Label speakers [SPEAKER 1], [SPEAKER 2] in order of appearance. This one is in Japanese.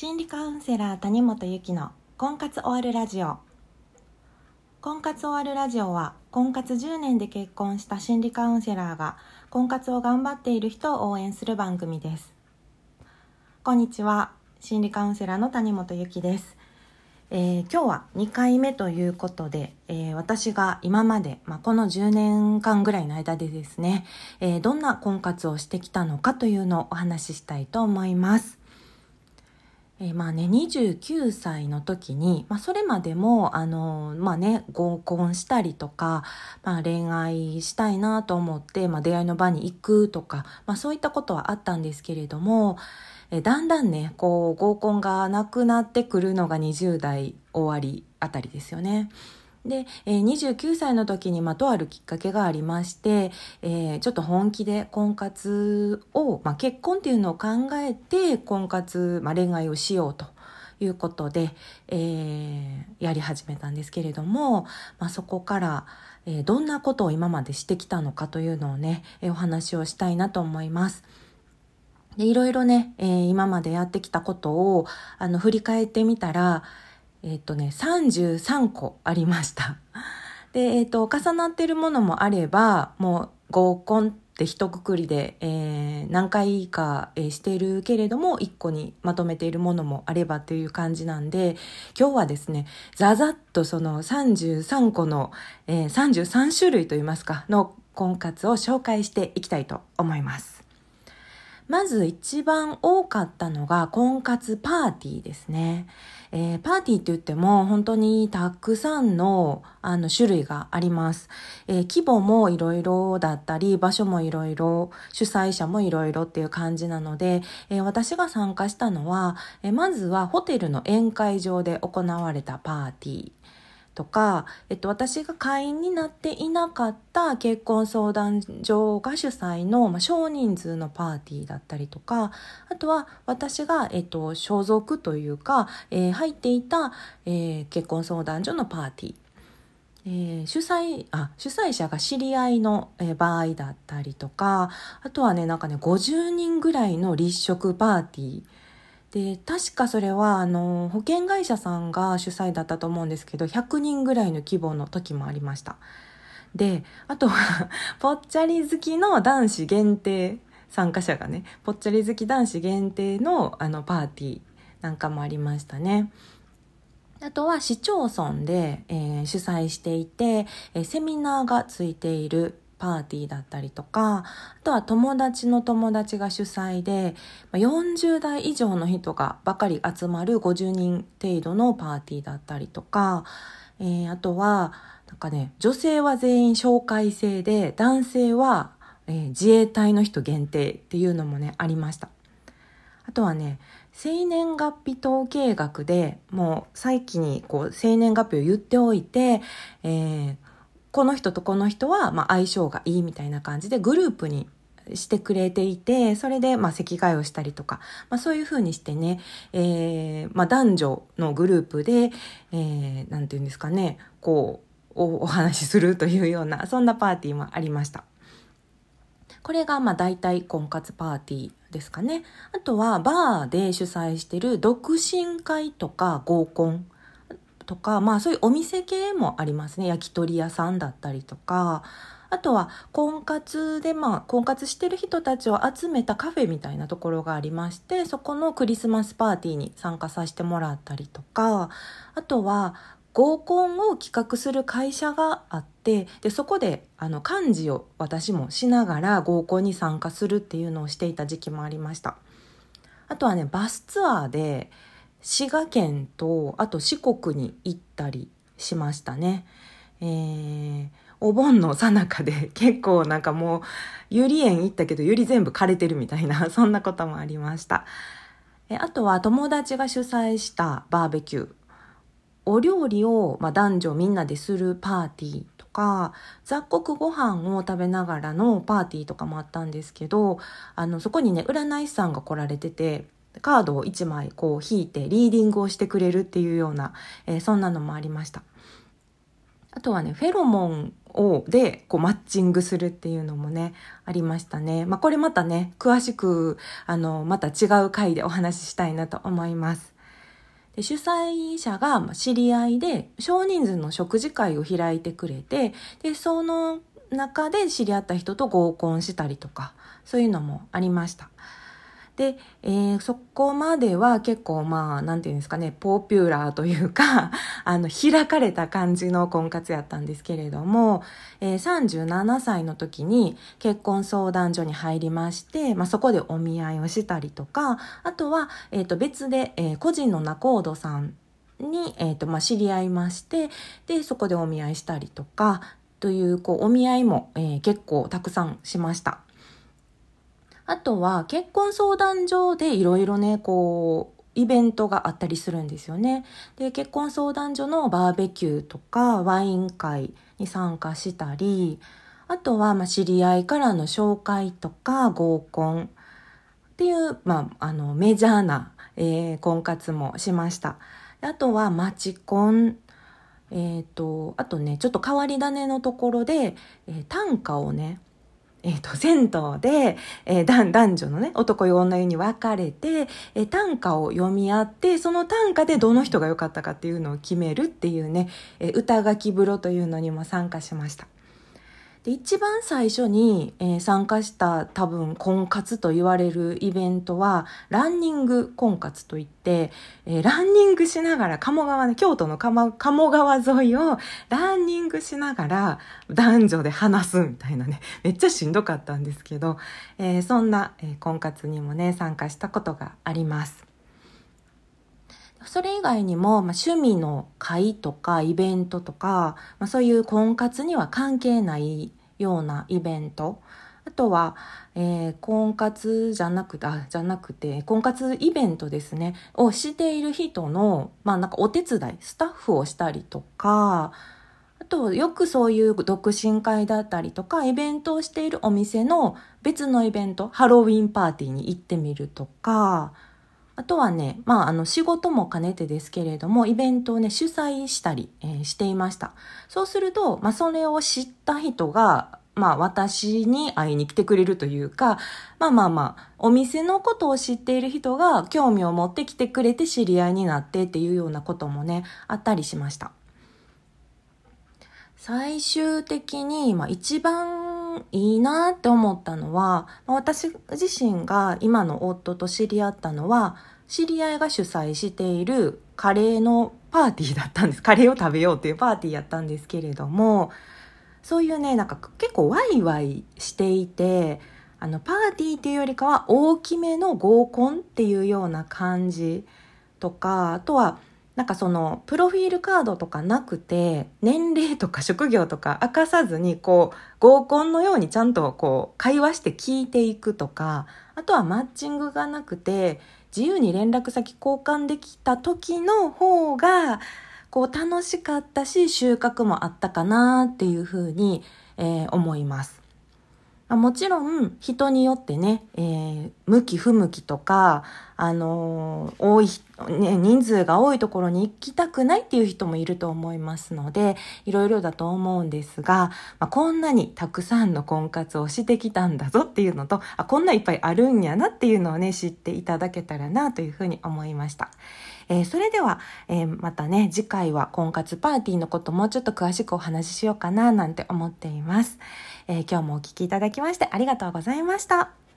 [SPEAKER 1] 心理カウンセラー谷本由紀の婚活終わるラジオ。婚活終わるラジオは婚活10年で結婚した心理カウンセラーが婚活を頑張っている人を応援する番組です。こんにちは心理カウンセラーの谷本由紀です。えー、今日は2回目ということで、えー、私が今まで、まあ、この10年間ぐらいの間でですね、えー、どんな婚活をしてきたのかというのをお話ししたいと思います。えー、まあね、29歳の時に、まあそれまでも、あのー、まあね、合コンしたりとか、まあ恋愛したいなと思って、まあ出会いの場に行くとか、まあそういったことはあったんですけれども、えー、だんだんね、こう合コンがなくなってくるのが20代終わりあたりですよね。で、え、29歳の時に、ま、とあるきっかけがありまして、え、ちょっと本気で婚活を、ま、結婚っていうのを考えて、婚活、ま、恋愛をしようと。いうことで、えー、やり始めたんですけれども、ま、そこから、えー、どんなことを今までしてきたのかというのをね、えー、お話をしたいなと思います。でいろいろね、え、今までやってきたことをあの振り返ってみたら、えっ、とね、33個ありました。で、えっ、と、重なってるものもあれば、もう合コンって一括りで、えー、何回か、えー、してるけれども、一個にまとめているものもあればという感じなんで、今日はですね、ざざっとその33個の、えー、33種類といいますか、の婚活を紹介していきたいと思います。まず一番多かったのが婚活パーティーですね。えー、パーティーって言っても本当にたくさんのあの種類があります。えー、規模もいろいろだったり、場所もいろいろ、主催者もいろいろっていう感じなので、えー、私が参加したのは、えまずはホテルの宴会場で行われたパーティー。とか、えっと、私が会員になっていなかった結婚相談所が主催の、まあ、少人数のパーティーだったりとか、あとは私が、えっと、所属というか、えー、入っていた、えー、結婚相談所のパーティー。えー、主催、あ、主催者が知り合いの、えー、場合だったりとか、あとはね、なんかね、50人ぐらいの立食パーティー。で、確かそれは、あの、保険会社さんが主催だったと思うんですけど、100人ぐらいの規模の時もありました。で、あとは ぽっちゃり好きの男子限定参加者がね、ぽっちゃり好き男子限定のあのパーティーなんかもありましたね。あとは市町村で、えー、主催していて、えー、セミナーがついているパーティーだったりとか、あとは友達の友達が主催で、40代以上の人がばかり集まる50人程度のパーティーだったりとか、えー、あとは、なんかね、女性は全員紹介制で、男性は、えー、自衛隊の人限定っていうのもね、ありました。あとはね、生年月日統計学でもう最期にこう生年月日を言っておいて、えー、この人とこの人はま相性がいいみたいな感じでグループにしてくれていて、それで、まあ、席替えをしたりとか、まあ、そういうふうにしてね、えー、まあ、男女のグループで、えー、なんていうんですかね、こう、おお話しするというような、そんなパーティーもありました。これが、まあ、大体婚活パーティーですかね。あとは、バーで主催してる独身会とか合コン。とか、まあそういうお店系もありますね。焼き鳥屋さんだったりとか、あとは婚活でまあ婚活してる人たちを集めたカフェみたいなところがありましてそこのクリスマスパーティーに参加させてもらったりとか。あとは合コンを企画する会社があってでそこであの幹事を私もしながら合コンに参加するっていうのをしていた時期もありました。あとはねバスツアーで滋賀県とあと四国に行ったりしましたね。えー、お盆の最中で 結構なんかもうゆり園行ったけどゆり全部枯れてるみたいな そんなこともありました。あとは友達が主催したバーベキュー。お料理を、まあ、男女みんなでするパーティーとか、雑穀ご飯を食べながらのパーティーとかもあったんですけど、あの、そこにね、占い師さんが来られてて、カードを1枚こう引いてリーディングをしてくれるっていうような、えー、そんなのもありました。あとはね、フェロモンを、で、こうマッチングするっていうのもね、ありましたね。まあ、これまたね、詳しく、あの、また違う回でお話ししたいなと思います。で主催者が知り合いで少人数の食事会を開いてくれてでその中で知り合った人と合コンしたりとかそういうのもありました。で、えー、そこまでは結構まあ、なんていうんですかね、ポピュラーというか、あの、開かれた感じの婚活やったんですけれども、えー、37歳の時に結婚相談所に入りまして、まあ、そこでお見合いをしたりとか、あとは、えっ、ー、と、別で、えー、個人の仲人さんに、えっ、と、まあ、知り合いまして、で、そこでお見合いしたりとか、という、こう、お見合いも、えー、結構たくさんしました。あとは結婚相談所でいろいろね、こう、イベントがあったりするんですよね。で、結婚相談所のバーベキューとかワイン会に参加したり、あとは、まあ知り合いからの紹介とか合コンっていう、まあ、あの、メジャーな、えー、婚活もしました。あとは、マチコン、えっ、ー、と、あとね、ちょっと変わり種のところで、えー、短歌をね、えっ、ー、と、銭湯で、えー、男女のね、男湯女湯に分かれて、えー、短歌を読み合って、その短歌でどの人が良かったかっていうのを決めるっていうね、え歌書き風呂というのにも参加しました。で一番最初に、えー、参加した多分婚活と言われるイベントはランニング婚活といって、えー、ランニングしながら鴨川ね京都の鴨川沿いをランニングしながら男女で話すみたいなねめっちゃしんどかったんですけど、えー、そんな、え婚活にもね参加したことがあります。それ以外にも、まあ、趣味の会とかイベントとか、まあ、そういう婚活には関係ないようなイベント。あとは、えー、婚活じゃなくて、あ、じゃなくて、婚活イベントですね、をしている人の、まあなんかお手伝い、スタッフをしたりとか、あと、よくそういう独身会だったりとか、イベントをしているお店の別のイベント、ハロウィンパーティーに行ってみるとか、あとはね、まあ、あの、仕事も兼ねてですけれども、イベントをね、主催したり、えー、していました。そうすると、まあ、それを知った人が、まあ、私に会いに来てくれるというか、まあまあまあ、お店のことを知っている人が興味を持ってきてくれて知り合いになってっていうようなこともね、あったりしました。最終的に、まあ、一番いいなって思ったのは、私自身が今の夫と知り合ったのは、知り合いが主催しているカレーのパーティーだったんです。カレーを食べようっていうパーティーやったんですけれども、そういうね、なんか結構ワイワイしていて、あの、パーティーっていうよりかは大きめの合コンっていうような感じとか、あとは、なんかその、プロフィールカードとかなくて、年齢とか職業とか明かさずに、こう、合コンのようにちゃんとこう、会話して聞いていくとか、あとはマッチングがなくて、自由に連絡先交換できた時の方が、こう楽しかったし収穫もあったかなっていうふうに、えー、思います。もちろん人によってね、えー、向き不向きとか、あの、多い、ね、人数が多いところに行きたくないっていう人もいると思いますので、いろいろだと思うんですが、まあ、こんなにたくさんの婚活をしてきたんだぞっていうのと、あ、こんないっぱいあるんやなっていうのをね、知っていただけたらなというふうに思いました。えー、それでは、えー、またね、次回は婚活パーティーのこともうちょっと詳しくお話ししようかななんて思っています。え、今日もお聴きいただきましてありがとうございました。